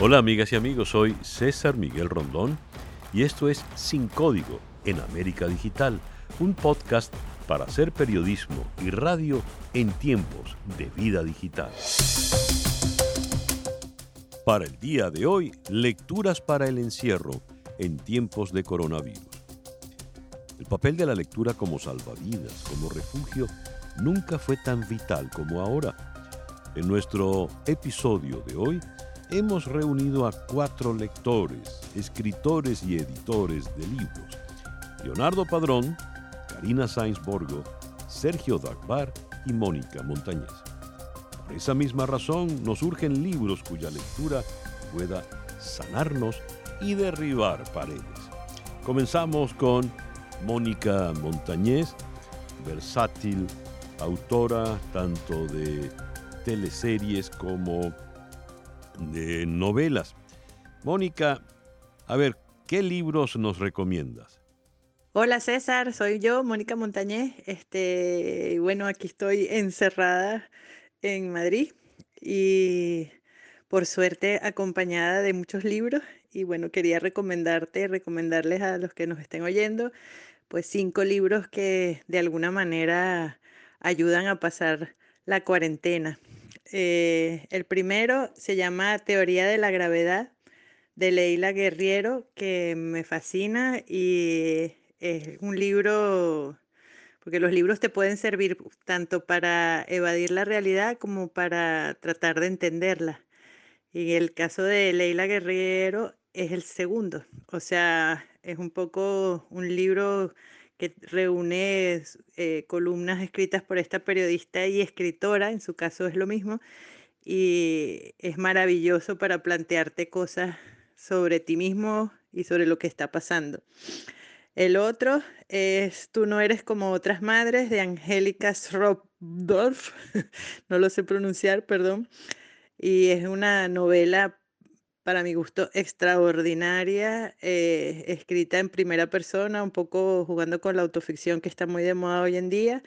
Hola amigas y amigos, soy César Miguel Rondón y esto es Sin Código en América Digital, un podcast para hacer periodismo y radio en tiempos de vida digital. Para el día de hoy, lecturas para el encierro en tiempos de coronavirus. El papel de la lectura como salvavidas, como refugio, nunca fue tan vital como ahora. En nuestro episodio de hoy, hemos reunido a cuatro lectores, escritores y editores de libros. Leonardo Padrón, Karina Sainz Borgo, Sergio Dagbar y Mónica Montañez. Por esa misma razón nos urgen libros cuya lectura pueda sanarnos y derribar paredes. Comenzamos con Mónica Montañez, versátil, autora tanto de teleseries como de novelas. Mónica, a ver, ¿qué libros nos recomiendas? Hola César, soy yo, Mónica Montañez. Este, bueno, aquí estoy encerrada en Madrid y por suerte acompañada de muchos libros y bueno, quería recomendarte, recomendarles a los que nos estén oyendo, pues cinco libros que de alguna manera ayudan a pasar la cuarentena. Eh, el primero se llama Teoría de la Gravedad de Leila Guerriero, que me fascina y es un libro, porque los libros te pueden servir tanto para evadir la realidad como para tratar de entenderla. Y el caso de Leila Guerriero es el segundo, o sea, es un poco un libro que reúne eh, columnas escritas por esta periodista y escritora, en su caso es lo mismo, y es maravilloso para plantearte cosas sobre ti mismo y sobre lo que está pasando. El otro es Tú no eres como otras madres de Angélica Schroepdorf, no lo sé pronunciar, perdón, y es una novela para mi gusto, extraordinaria, eh, escrita en primera persona, un poco jugando con la autoficción que está muy de moda hoy en día,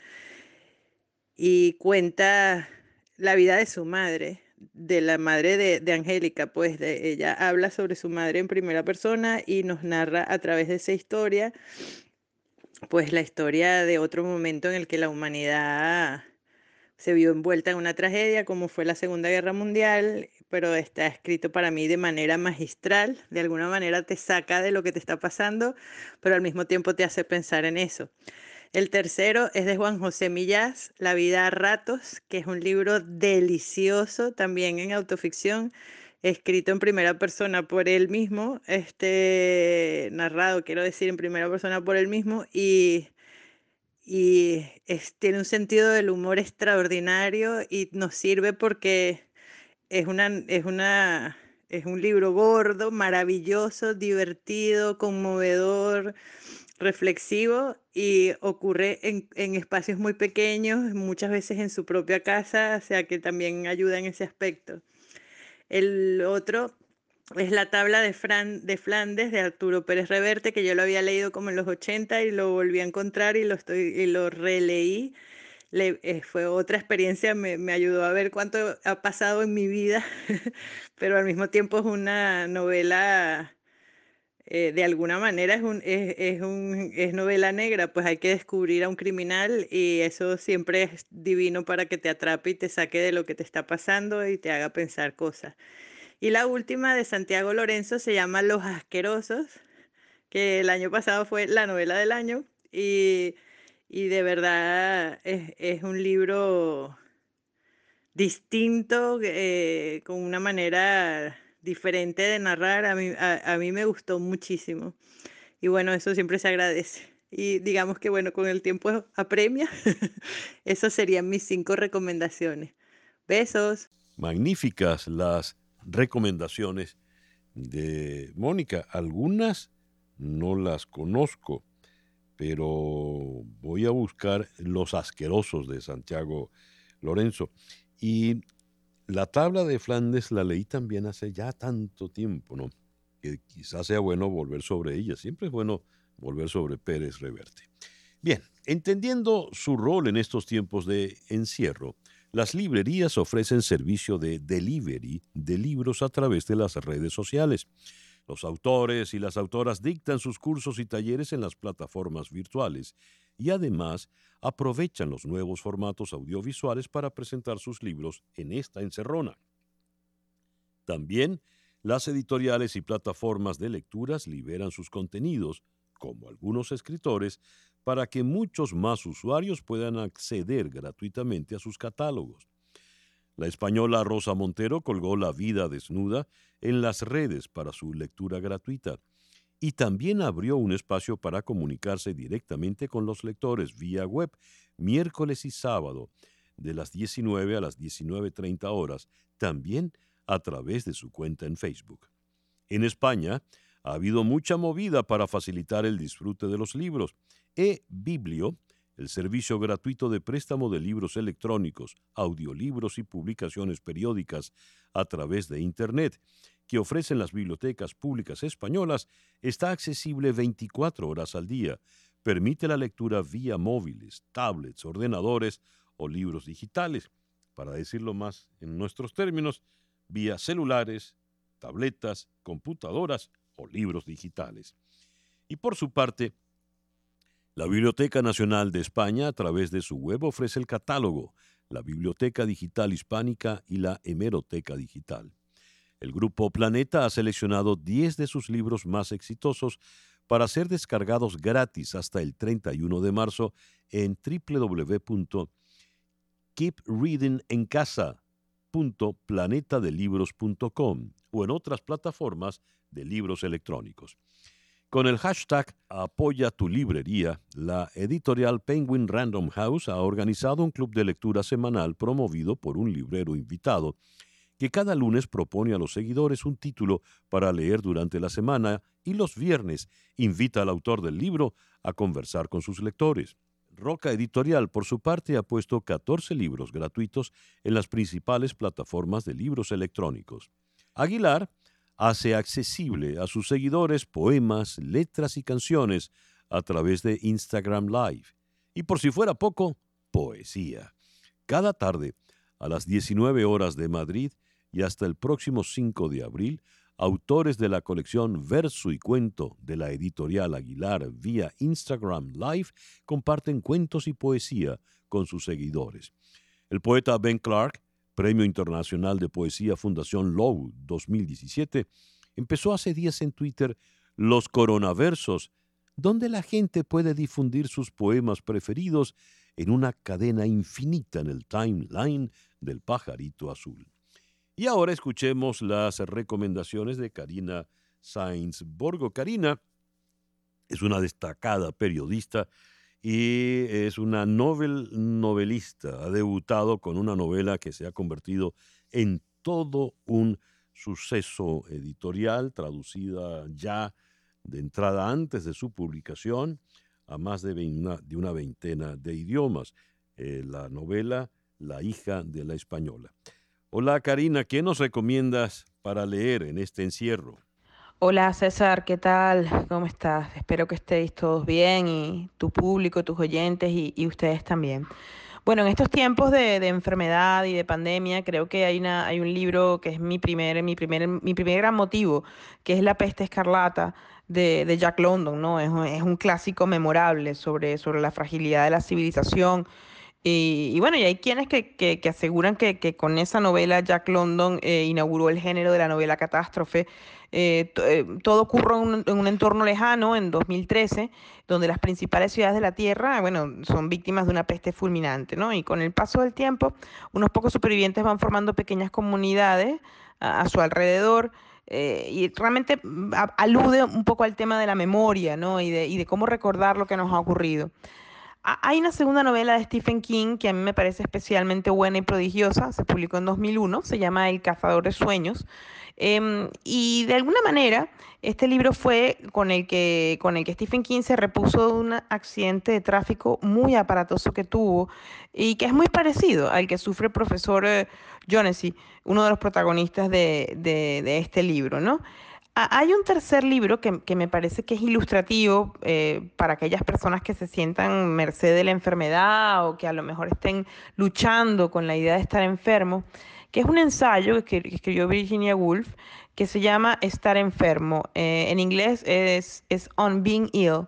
y cuenta la vida de su madre, de la madre de, Angélica, pues de, ella habla sobre su madre en primera persona y nos narra a través de esa historia, pues la historia de otro momento en el que la humanidad se vio envuelta en una tragedia como fue la Segunda Guerra Mundial, pero está escrito para mí de manera magistral, de alguna manera te saca de lo que te está pasando, pero al mismo tiempo te hace pensar en eso. El tercero es de Juan José Millás, La vida a ratos, que es un libro delicioso también en autoficción, escrito en primera persona por él mismo, este narrado, quiero decir, en primera persona por él mismo y y tiene un sentido del humor extraordinario y nos sirve porque es, una, es, una, es un libro gordo, maravilloso, divertido, conmovedor, reflexivo y ocurre en, en, espacios muy pequeños, muchas veces en su propia casa, o sea que también ayuda en ese aspecto. El otro es la tabla de, Fran, de Flandes de Arturo Pérez Reverte, que yo lo había leído como en los 80 y lo volví a encontrar y lo, estoy, y lo releí. Le, eh, fue otra experiencia, me, me, ayudó a ver cuánto ha pasado en mi vida, pero al mismo tiempo es una novela, eh, de alguna manera es, un, es, es, un, es novela negra, pues hay que descubrir a un criminal y eso siempre es divino para que te atrape y te saque de lo que te está pasando y te haga pensar cosas. Y la última de Santiago Lorenzo se llama Los Asquerosos, que el año pasado fue la novela del año y, de verdad es, un libro distinto, eh, con una manera diferente de narrar. A mí, a mí me gustó muchísimo. Y bueno, eso siempre se agradece. Y digamos que bueno, con el tiempo apremia. Esas serían mis cinco recomendaciones. Besos. Magníficas las recomendaciones de Mónica. Algunas no las conozco, pero voy a buscar Los Asquerosos de Santiago Lorenzo. Y la tabla de Flandes la leí también hace ya tanto tiempo, ¿no? Que quizás sea bueno volver sobre ella. Siempre es bueno volver sobre Pérez Reverte. Bien, entendiendo su rol en estos tiempos de encierro, las librerías ofrecen servicio de delivery de libros a través de las redes sociales. Los autores y las autoras dictan sus cursos y talleres en las plataformas virtuales y además aprovechan los nuevos formatos audiovisuales para presentar sus libros en esta encerrona. También las editoriales y plataformas de lecturas liberan sus contenidos, como algunos escritores, para que muchos más usuarios puedan acceder gratuitamente a sus catálogos. La española Rosa Montero colgó La vida desnuda en las redes para su lectura gratuita y también abrió un espacio para comunicarse directamente con los lectores vía web miércoles y sábado de las 19 a las 19.30 horas, también a través de su cuenta en Facebook. En España ha habido mucha movida para facilitar el disfrute de los libros. E-Biblio el servicio gratuito de préstamo de libros electrónicos, audiolibros y publicaciones periódicas a través de Internet que ofrecen las bibliotecas públicas españolas está accesible 24 horas al día. Permite la lectura vía móviles, tablets, ordenadores o libros digitales. Para decirlo más en nuestros términos, vía celulares, tabletas, computadoras libros digitales. Y por su parte, la Biblioteca Nacional de España, a través de su web, ofrece el catálogo, la Biblioteca Digital Hispánica y la Hemeroteca Digital. El grupo Planeta ha seleccionado 10 de sus libros más exitosos para ser descargados gratis hasta el 31 de marzo en www.keepreadingencasa.planetadelibros.com o en otras plataformas de libros electrónicos. Con el hashtag Apoya tu librería, la editorial Penguin Random House ha organizado un club de lectura semanal promovido por un librero invitado que cada lunes propone a los seguidores un título para leer durante la semana y los viernes invita al autor del libro a conversar con sus lectores. Roca Editorial, por su parte, ha puesto 14 libros gratuitos en las principales plataformas de libros electrónicos. Aguilar hace accesible a sus seguidores poemas, letras y canciones a través de Instagram Live. Y por si fuera poco, poesía. Cada tarde, a las 19 horas de Madrid y hasta el próximo 5 de abril, autores de la colección Verso y Cuento de la editorial Aguilar vía Instagram Live comparten cuentos y poesía con sus seguidores. El poeta Ben Clark Premio Internacional de Poesía Fundación Low 2017, empezó hace días en Twitter los coronaversos, donde la gente puede difundir sus poemas preferidos en una cadena infinita en el timeline del pajarito azul. Y ahora escuchemos las recomendaciones de Karina Sainz Borgo. Karina es una destacada periodista y es una novel novelista. Ha debutado con una novela que se ha convertido en todo un suceso editorial, traducida ya de entrada antes de su publicación a más de una, veintena de idiomas. Eh, la novela La hija de la española. Hola Karina, ¿qué nos recomiendas para leer en este encierro? Hola César, ¿qué tal? ¿Cómo estás? Espero que estéis todos bien y tu público, tus oyentes y, ustedes también. Bueno, en estos tiempos de, enfermedad y de pandemia, creo que hay, un libro que es mi primer, mi, primer, mi primer gran motivo, que es La peste escarlata de, Jack London, ¿no? Es, un clásico memorable sobre, sobre la fragilidad de la civilización y, bueno, y hay quienes que, aseguran que, con esa novela Jack London eh, inauguró el género de la novela catástrofe. Eh, eh, todo ocurre en un, entorno lejano, en 2013, donde las principales ciudades de la Tierra, bueno, son víctimas de una peste fulminante, ¿no? Y con el paso del tiempo, unos pocos supervivientes van formando pequeñas comunidades a, su alrededor. y realmente mm, alude un poco al tema de la memoria, ¿no? Y de, y de cómo recordar lo que nos ha ocurrido. Hay una segunda novela de Stephen King que a mí me parece especialmente buena y prodigiosa, se publicó en 2001, se llama El cazador de sueños. Em, y de alguna manera, este libro fue con el, que, con el que Stephen King se repuso de un accidente de tráfico muy aparatoso que tuvo y que es muy parecido al que sufre el profesor eh, uno de los protagonistas de, de este libro, ¿no? Hay un tercer libro que, me parece que es ilustrativo eh, para aquellas personas que se sientan merced de la enfermedad o que a lo mejor estén luchando con la idea de estar enfermo, que es un ensayo que escribió Virginia Woolf que se llama Estar enfermo. Eh, en inglés es, es On Being Ill.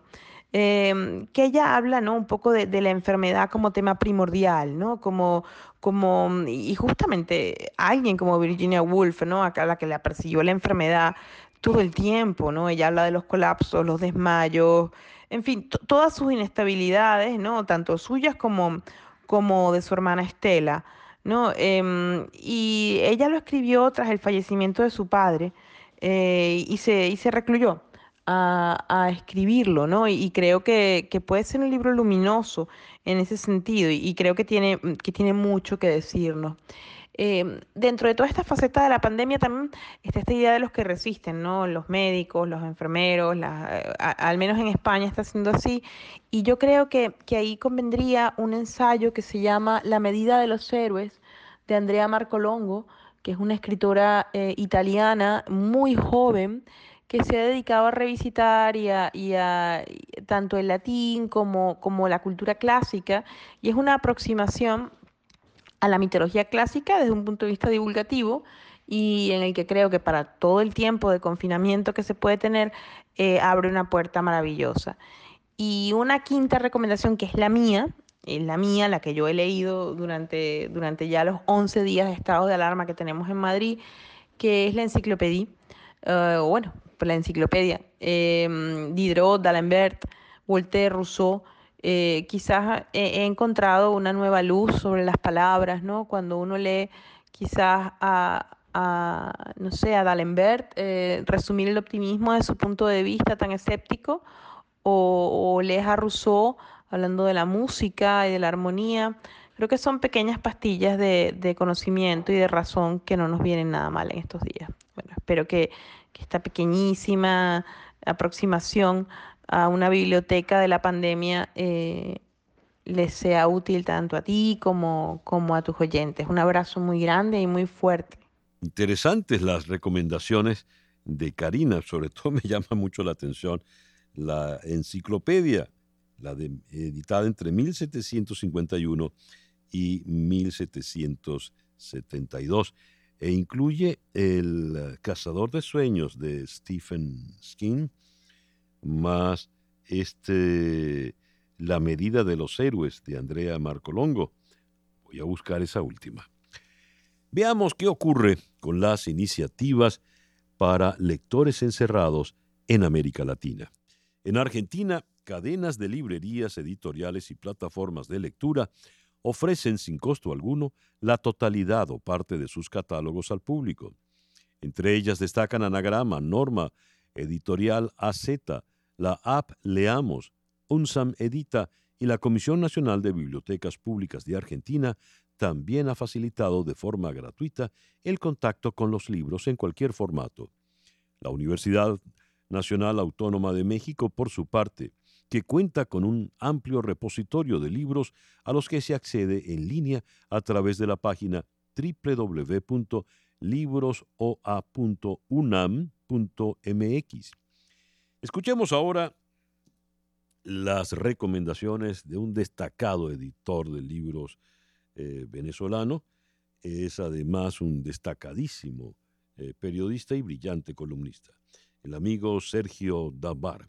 Em, que ella habla ¿no? un poco de, la enfermedad como tema primordial, ¿no? como, como, y justamente alguien como Virginia Woolf, ¿no? a la que le persiguió la enfermedad todo el tiempo, ¿no? ella habla de los colapsos, los desmayos, en fin, todas sus inestabilidades, ¿no? tanto suyas como, como de su hermana Estela. ¿No? Em, y ella lo escribió tras el fallecimiento de su padre eh, y, se, y se recluyó a, escribirlo, ¿no? Y, creo que, puede ser un libro luminoso en ese sentido y, creo que tiene, que tiene mucho que decirnos. Em, dentro de toda esta faceta de la pandemia también está esta idea de los que resisten, ¿no? Los médicos, los enfermeros, eh, al menos en España está siendo así. Y yo creo que, ahí convendría un ensayo que se llama La medida de los héroes de Andrea Marcolongo, que es una escritora eh, italiana muy joven que se ha dedicado a revisitar y a, tanto el latín como, como la cultura clásica, y es una aproximación a la mitología clásica desde un punto de vista divulgativo y en el que creo que para todo el tiempo de confinamiento que se puede tener, eh, abre una puerta maravillosa. Y una quinta recomendación que es la mía, es la mía, la que yo he leído durante, durante ya los 11 días de estado de alarma que tenemos en Madrid, que es la enciclopedia, uh, bueno, la enciclopedia, Diderot, D'Alembert, Voltaire, Rousseau, eh, quizás he, encontrado una nueva luz sobre las palabras, ¿no? Cuando uno lee quizás a, no sé, a D'Alembert, eh, resumir el optimismo de su punto de vista tan escéptico, o, o lees a Rousseau hablando de la música y de la armonía. Creo que son pequeñas pastillas de, de conocimiento y de razón que no nos vienen nada mal en estos días. Bueno, espero que, que esta pequeñísima aproximación a una biblioteca de la pandemia eh, les sea útil tanto a ti como, como a tus oyentes. Un abrazo muy grande y muy fuerte. Interesantes las recomendaciones de Karina, sobre todo me llama mucho la atención la enciclopedia, la de, editada entre 1751 y 1772 e incluye El cazador de sueños de Stephen Skin, más este La medida de los héroes de Andrea Marcolongo. Voy a buscar esa última. Veamos qué ocurre con las iniciativas para lectores encerrados en América Latina. En Argentina, cadenas de librerías, editoriales y plataformas de lectura ofrecen sin costo alguno la totalidad o parte de sus catálogos al público. Entre ellas destacan Anagrama, Norma, Editorial AZ, la app Leamos, UNSAM Edita y la Comisión Nacional de Bibliotecas Públicas de Argentina también ha facilitado de forma gratuita el contacto con los libros en cualquier formato. La Universidad Nacional Autónoma de México, por su parte, que cuenta con un amplio repositorio de libros a los que se accede en línea a través de la página www.librosoa.unam.mx. Escuchemos ahora las recomendaciones de un destacado editor de libros eh, venezolano. Es además un destacadísimo eh, periodista y brillante columnista, el amigo Sergio Dabar.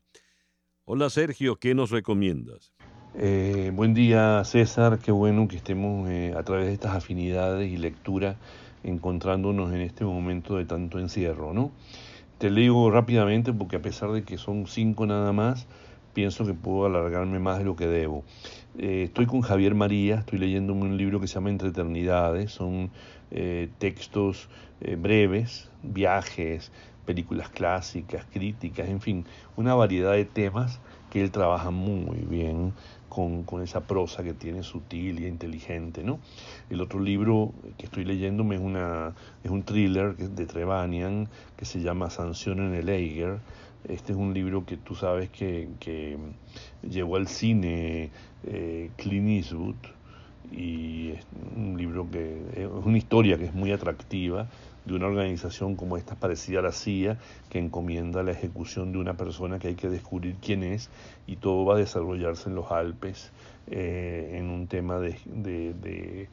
Hola Sergio, ¿qué nos recomiendas? Eh, buen día César, qué bueno que estemos a través de estas afinidades y lectura encontrándonos en este momento de tanto encierro, ¿no? Te leo rápidamente porque a pesar de que son cinco nada más, pienso que puedo alargarme más de lo que debo. Eh, estoy con Javier María, estoy leyendo un libro que se llama Entre Eternidades, son textos breves, viajes, películas clásicas, críticas, en fin, una variedad de temas que él trabaja muy bien con, esa prosa que tiene sutil y inteligente, ¿no? El otro libro que estoy leyéndome es, una, es un thriller de Trevanian que se llama Sanción en el Eiger. Este es un libro que tú sabes que, que llevó al cine eh, Clint Eastwood y es un libro que es una historia que es muy atractiva de una organización como esta parecida a la CIA que encomienda la ejecución de una persona que hay que descubrir quién es y todo va a desarrollarse en los Alpes en un tema de,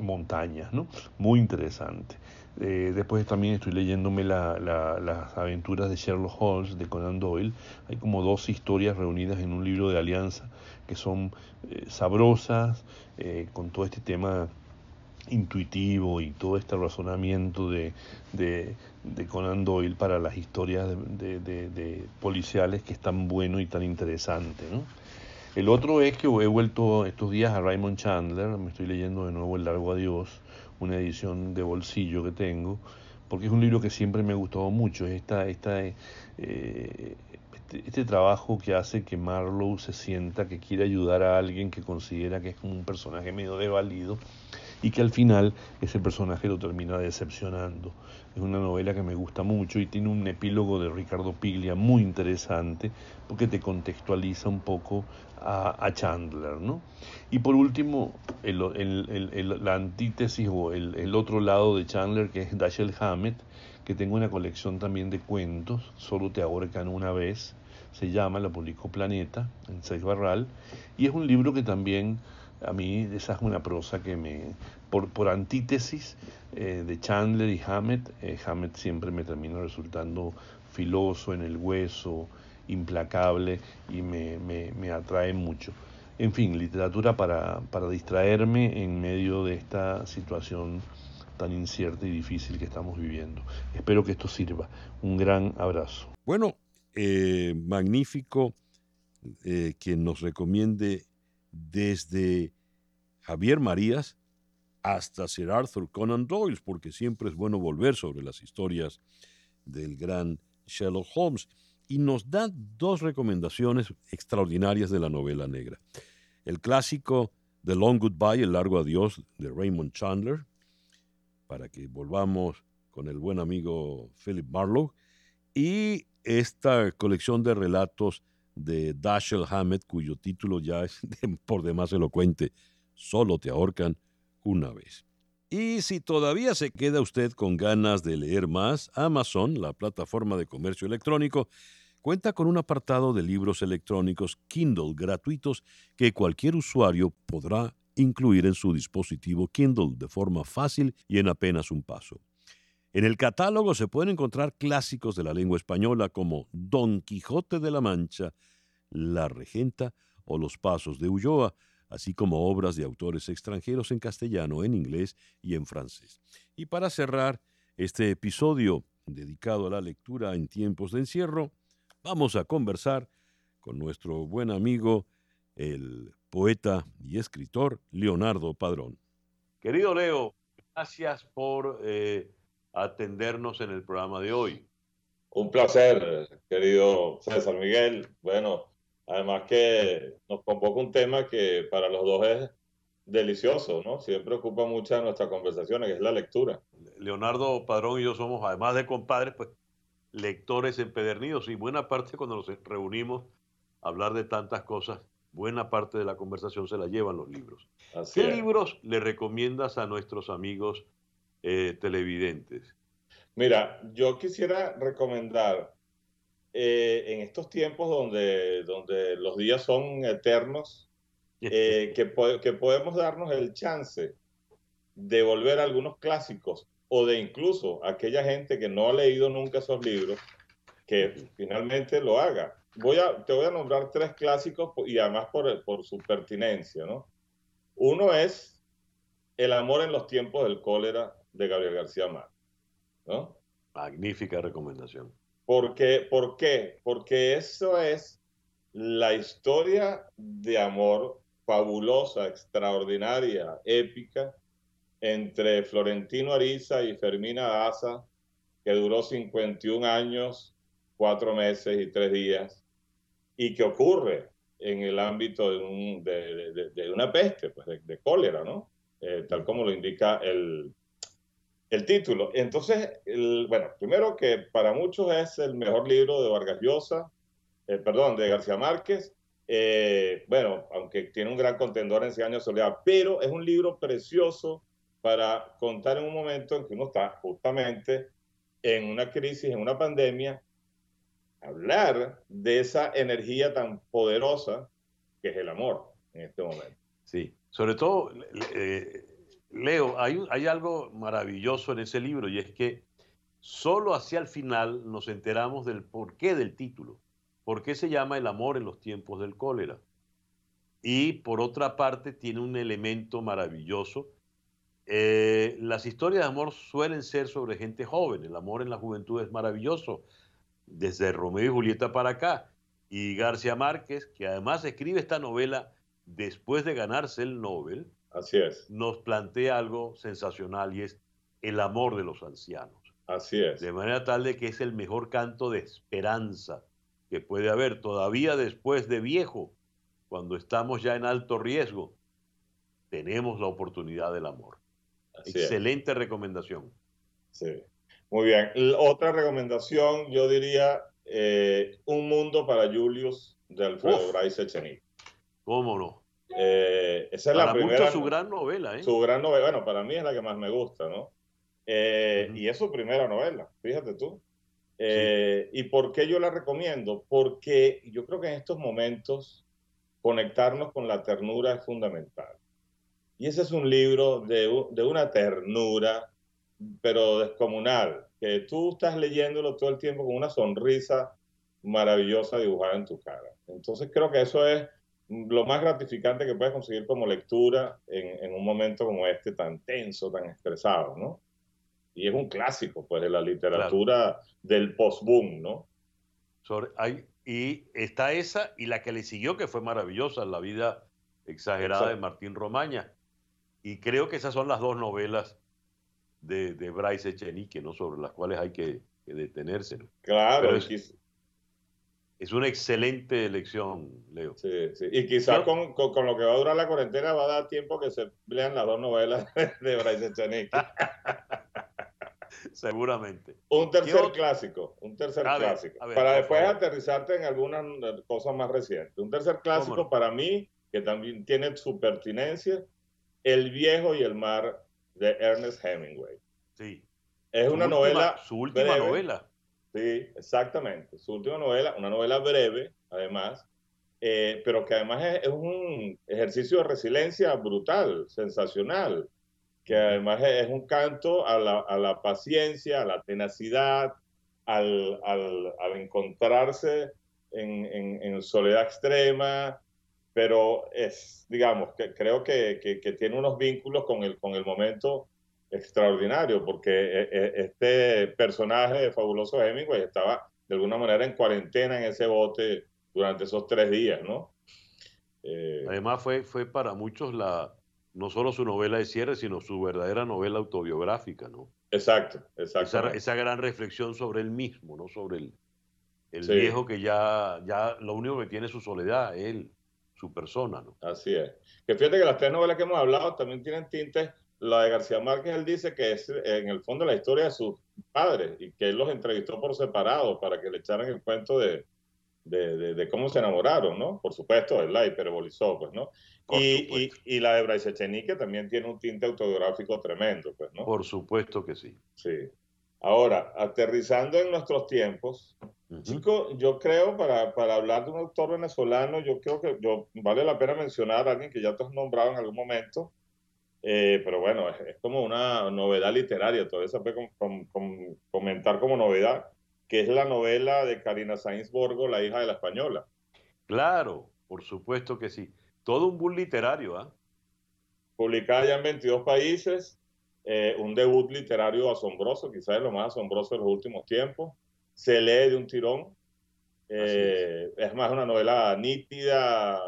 montañas, ¿no? Muy interesante. después también estoy leyéndome las aventuras de Sherlock Holmes de Conan Doyle. Hay como dos historias reunidas en un libro de Alianza que son sabrosas, con todo este tema intuitivo y todo este razonamiento de, de, Conan Doyle para las historias de, policiales que es tan bueno y tan interesante. ¿no? El otro es que he vuelto estos días a Raymond Chandler, me estoy leyendo de nuevo El Largo Adiós, una edición de bolsillo que tengo, porque es un libro que siempre me ha gustado mucho, esta, esta, eh, este, este, trabajo que hace que Marlowe se sienta que quiere ayudar a alguien que considera que es como un personaje medio desvalido y que al final ese personaje lo termina decepcionando. Es una novela que me gusta mucho y tiene un epílogo de Ricardo Piglia muy interesante porque te contextualiza un poco a, Chandler. ¿no? Y por último, la antítesis o el, otro lado de Chandler que es Dashiell Hammett, que tengo una colección también de cuentos, solo te ahorcan una vez, se llama, la publicó Planeta, en Seis Barral, y es un libro que también a mí esa es una prosa que me, por, por antítesis eh, de Chandler y Hammett, eh, Hammett siempre me termina resultando filoso en el hueso, implacable y me, me, me atrae mucho. En fin, literatura para, para distraerme en medio de esta situación tan incierta y difícil que estamos viviendo. Espero que esto sirva. Un gran abrazo. Bueno, eh, magnífico quien nos recomiende desde Javier Marías hasta Sir Arthur Conan Doyle, porque siempre es bueno volver sobre las historias del gran Sherlock Holmes. Y nos da dos recomendaciones extraordinarias de la novela negra. El clásico The Long Goodbye, El Largo Adiós, de Raymond Chandler, para que volvamos con el buen amigo Philip Marlowe, y esta colección de relatos de Dashiell Hammett, cuyo título ya es por demás elocuente, Solo te ahorcan una vez. Y si todavía se queda usted con ganas de leer más, Amazon, la plataforma de comercio electrónico, cuenta con un apartado de libros electrónicos Kindle gratuitos que cualquier usuario podrá incluir en su dispositivo Kindle de forma fácil y en apenas un paso. En el catálogo se pueden encontrar clásicos de la lengua española como Don Quijote de la Mancha, La Regenta o Los Pasos de Ulloa, así como obras de autores extranjeros en castellano, en inglés y en francés. Y para cerrar este episodio dedicado a la lectura en tiempos de encierro, vamos a conversar con nuestro buen amigo, el poeta y escritor Leonardo Padrón. Querido Leo, gracias por eh, atendernos en el programa de hoy. Un placer, querido César Miguel. Bueno, además que nos convoca un tema que para los dos es delicioso, ¿no? Siempre ocupa muchas de nuestras conversaciones, que es la lectura. Leonardo Padrón y yo somos, además de compadres, pues lectores empedernidos y buena parte cuando nos reunimos a hablar de tantas cosas, buena parte de la conversación se la llevan los libros. ¿Qué libros le recomiendas a nuestros amigos eh, televidentes? Mira, yo quisiera recomendar eh, en estos tiempos donde, donde los días son eternos, eh, que, que podemos darnos el chance de volver a algunos clásicos o de incluso aquella gente que no ha leído nunca esos libros, que finalmente lo haga. Voy a, te voy a nombrar tres clásicos y además por, por su pertinencia. ¿no? Uno es El amor en los tiempos del cólera de Gabriel García Márquez. ¿no? Magnífica recomendación. ¿Por qué? ¿Por qué? Porque eso es la historia de amor fabulosa, extraordinaria, épica, entre Florentino Ariza y Fermina Daza, que duró 51 años, cuatro meses y tres días, y que ocurre en el ámbito de, una peste, pues de, cólera, ¿no? Eh, tal como lo indica el, el título. Entonces, bueno, primero que para muchos es el mejor libro de Vargas Llosa, eh, perdón, de García Márquez. Eh, bueno, aunque tiene un gran contendor en Cien años de soledad, pero es un libro precioso para contar en un momento en que uno está justamente en una crisis, en una pandemia, hablar de esa energía tan poderosa que es el amor en este momento. Sí, sobre todo, eh, Leo, hay, hay algo maravilloso en ese libro y es que solo hacia el final nos enteramos del porqué del título, por qué se llama El amor en los tiempos del cólera. Y por otra parte tiene un elemento maravilloso. Eh, las historias de amor suelen ser sobre gente joven, el amor en la juventud es maravilloso, desde Romeo y Julieta para acá. Y García Márquez, que además escribe esta novela después de ganarse el Nobel, Así es. nos plantea algo sensacional y es el amor de los ancianos. Así es. De manera tal de que es el mejor canto de esperanza que puede haber todavía después de viejo, cuando estamos ya en alto riesgo, tenemos la oportunidad del amor. Excelente recomendación. Sí. Muy bien. Otra recomendación, yo diría, eh, Un mundo para Julius de Alfredo Bryce Echenique. ¿Cómo no? Eh, esa es la primera. su gran novela, ¿eh? Su gran novela. Bueno, para mí es la que más me gusta, ¿no? Eh, y es su primera novela, fíjate tú. ¿Y por qué yo la recomiendo? Porque yo creo que en estos momentos conectarnos con la ternura es fundamental. Y ese es un libro de, de una ternura, pero descomunal, que tú estás leyéndolo todo el tiempo con una sonrisa maravillosa dibujada en tu cara. Entonces creo que eso es lo más gratificante que puedes conseguir como lectura en, en un momento como este tan tenso, tan estresado, ¿no? y es un clásico pues de la literatura del post-boom, ¿no? hay, y está esa y la que le siguió que fue maravillosa, La vida exagerada de Martín Romaña. Y creo que esas son las dos novelas de, de Bryce Echenique, ¿no? Sobre las cuales hay que, detenerse. Claro, es, es, una excelente elección, Leo. Sí, sí. Y quizás con, con, lo que va a durar la cuarentena va a dar tiempo que se lean las dos novelas de Bryce Echenique. Seguramente. Un tercer clásico, un tercer clásico. para después aterrizarte en algunas cosas más recientes. Un tercer clásico para mí, que también tiene su pertinencia, El viejo y el mar de Ernest Hemingway. Sí. Es una novela. Su última novela. Sí, exactamente. Su última novela, una novela breve, además, eh, pero que además es, un ejercicio de resiliencia brutal, sensacional que además es un canto a la, a la paciencia, a la tenacidad, al, al, al encontrarse en, en, en, soledad extrema, pero es, digamos, que creo que, que, que, tiene unos vínculos con el, con el momento extraordinario, porque e, e, este personaje de Fabuloso Hemingway estaba de alguna manera en cuarentena en ese bote durante esos tres días, ¿no? Eh, Además fue, fue para muchos la, no solo su novela de cierre, sino su verdadera novela autobiográfica, ¿no? Exacto, exacto. Esa, gran reflexión sobre él mismo, ¿no? Sobre el, el viejo que ya, ya lo único que tiene es su soledad, él, su persona, ¿no? Así es. Que fíjate que las tres novelas que hemos hablado también tienen tintes. La de García Márquez, él dice que es en el fondo la historia de sus padres y que él los entrevistó por separado para que le echaran el cuento de, de, de, cómo se enamoraron, ¿no? Por supuesto, él la hiperbolizó, pues, ¿no? Y, y, y, la de Bryce Echenique también tiene un tinte autobiográfico tremendo, pues, ¿no? Por supuesto que sí. Sí. Ahora, aterrizando en nuestros tiempos, chico, yo creo, para, para, hablar de un autor venezolano, yo creo que yo, vale la pena mencionar a alguien que ya te has nombrado en algún momento, eh, pero bueno, es, como una novedad literaria, todavía se puede comentar como novedad, que es la novela de Karina Sainz Borgo, La hija de la española. Claro, por supuesto que sí. Todo un bull literario, ¿ah? Publicada ya en 22 países, eh, un debut literario asombroso, quizás lo más asombroso de los últimos tiempos. Se lee de un tirón. Eh, es. más una novela nítida,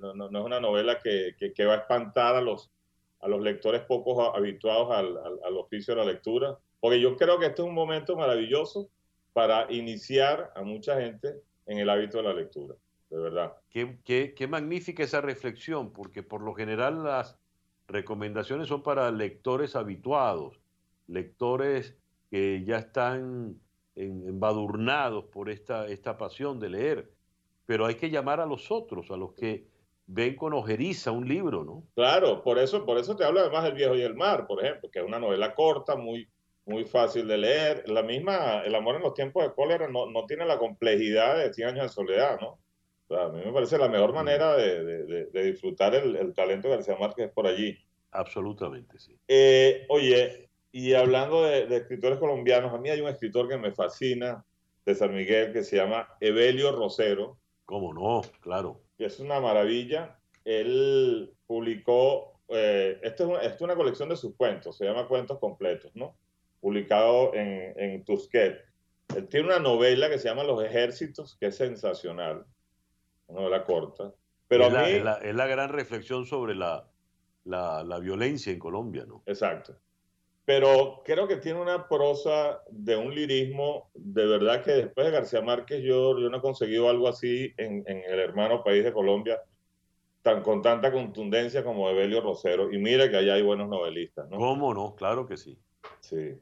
no, no, es una novela que, que, va a espantar a los, a los lectores poco habituados al, al, al oficio de la lectura, porque yo creo que este es un momento maravilloso para iniciar a mucha gente en el hábito de la lectura, de verdad. Qué, qué, qué magnífica esa reflexión, porque por lo general las recomendaciones son para lectores habituados, lectores que ya están embadurnados por esta, esta pasión de leer, pero hay que llamar a los otros, a los que ven con ojeriza un libro, ¿no? Claro, por eso, por eso te hablo además del Viejo y el Mar, por ejemplo, que es una novela corta, muy, muy fácil de leer. La misma, El amor en los tiempos de cólera no, no tiene la complejidad de 100 años de soledad, ¿no? A mí me parece la mejor manera de, disfrutar el, talento de García Márquez por allí. Absolutamente, sí. Eh, oye, y hablando de, escritores colombianos, a mí hay un escritor que me fascina, de San Miguel, que se llama Evelio Rosero. ¿Cómo no? Claro. Que es una maravilla. Él publicó, eh, esto, es una, colección de sus cuentos, se llama Cuentos Completos, ¿no? Publicado en, en Tusquet. Él tiene una novela que se llama Los Ejércitos, que es sensacional una novela corta. Pero es, a mí, la, es, la, gran reflexión sobre la, la, violencia en Colombia, ¿no? Exacto. Pero creo que tiene una prosa de un lirismo, de verdad que después de García Márquez yo, yo no he conseguido algo así en, en el hermano país de Colombia, tan, con tanta contundencia como Evelio Rosero. Y mire que allá hay buenos novelistas, ¿no? ¿Cómo no? Claro que sí. Sí.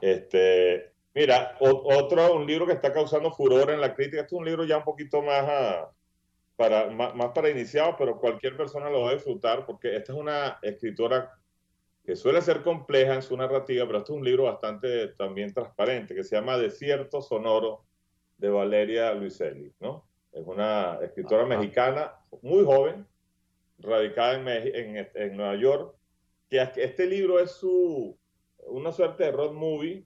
Este, mira, otro, un libro que está causando furor en la crítica, este es un libro ya un poquito más... A, para, más, para iniciados, pero cualquier persona lo va a disfrutar porque esta es una escritora que suele ser compleja en su narrativa, pero este es un libro bastante también transparente, que se llama Desierto Sonoro de Valeria Luiselli, ¿no? Es una escritora mexicana muy joven, radicada en, en, en, Nueva York, que este libro es su, una suerte de road movie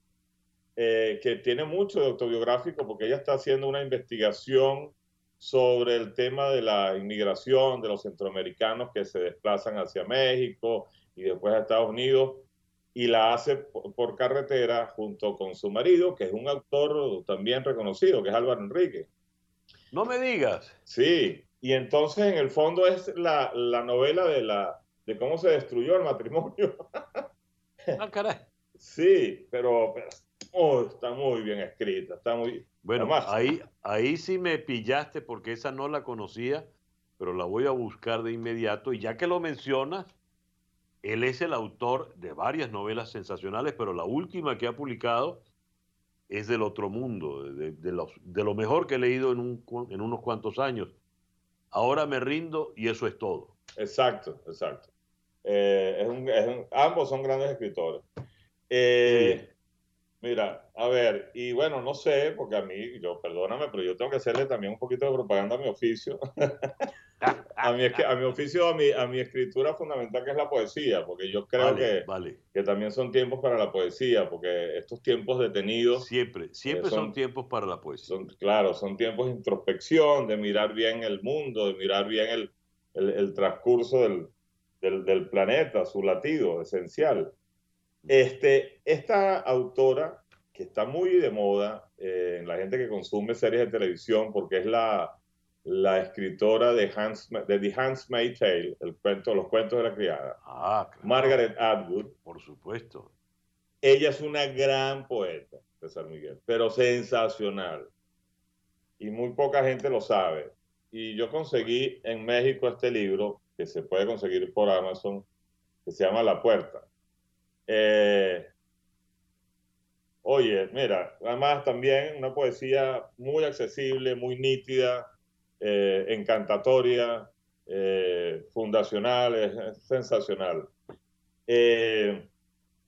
eh, que tiene mucho de autobiográfico porque ella está haciendo una investigación sobre el tema de la inmigración de los centroamericanos que se desplazan hacia México y después a Estados Unidos, y la hace por, carretera junto con su marido, que es un autor también reconocido, que es Álvaro Enrique. No me digas. Sí, y entonces en el fondo es la, la novela de, la, de cómo se destruyó el matrimonio. ah, caray. Sí, pero, oh, está muy bien escrita, está muy, bueno, ahí, ahí sí me pillaste porque esa no la conocía, pero la voy a buscar de inmediato. Y ya que lo mencionas, él es el autor de varias novelas sensacionales, pero la última que ha publicado es del otro mundo, de, de lo mejor que he leído en, un, en unos cuantos años. Ahora me rindo y eso es todo. Exacto, exacto. Eh, ambos son grandes escritores. Eh, Mira, a ver, y bueno, no sé, porque a mí, yo, perdóname, pero yo tengo que hacerle también un poquito de propaganda a mi oficio. a, mi, a mi oficio, a mi, a mi escritura fundamental, que es la poesía, porque yo creo que, que también son tiempos para la poesía, porque estos tiempos detenidos... Siempre, siempre eh, son, tiempos para la poesía. Son, claro, son tiempos de introspección, de mirar bien el mundo, de mirar bien el, el, el transcurso del, del, del planeta, su latido esencial. Este, esta autora, que está muy de moda eh, en la gente que consume series de televisión, porque es la, la escritora de, Hans, de The Handmaid's Tale, el cuento, los cuentos de la criada, ah, Margaret Atwood. Por supuesto. Ella es una gran poeta, César Miguel, pero sensacional. Y muy poca gente lo sabe. Y yo conseguí en México este libro, que se puede conseguir por Amazon, que se llama La Puerta eh, oye, mira, además también una poesía muy accesible, muy nítida, eh, encantatoria, eh, fundacional, es, sensacional.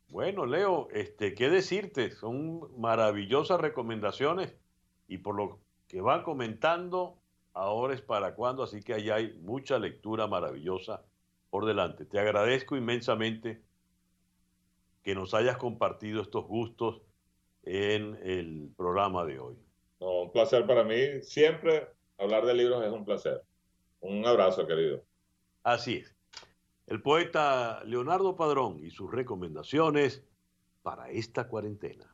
bueno, Leo, este, ¿qué decirte? Son maravillosas recomendaciones y por lo que van comentando, ahora es para cuando, así que ahí hay mucha lectura maravillosa por delante. Te agradezco inmensamente que nos hayas compartido estos gustos en el programa de hoy. un placer para mí. Siempre hablar de libros es un placer. Un abrazo, querido. Así es. El poeta Leonardo Padrón y sus recomendaciones para esta cuarentena.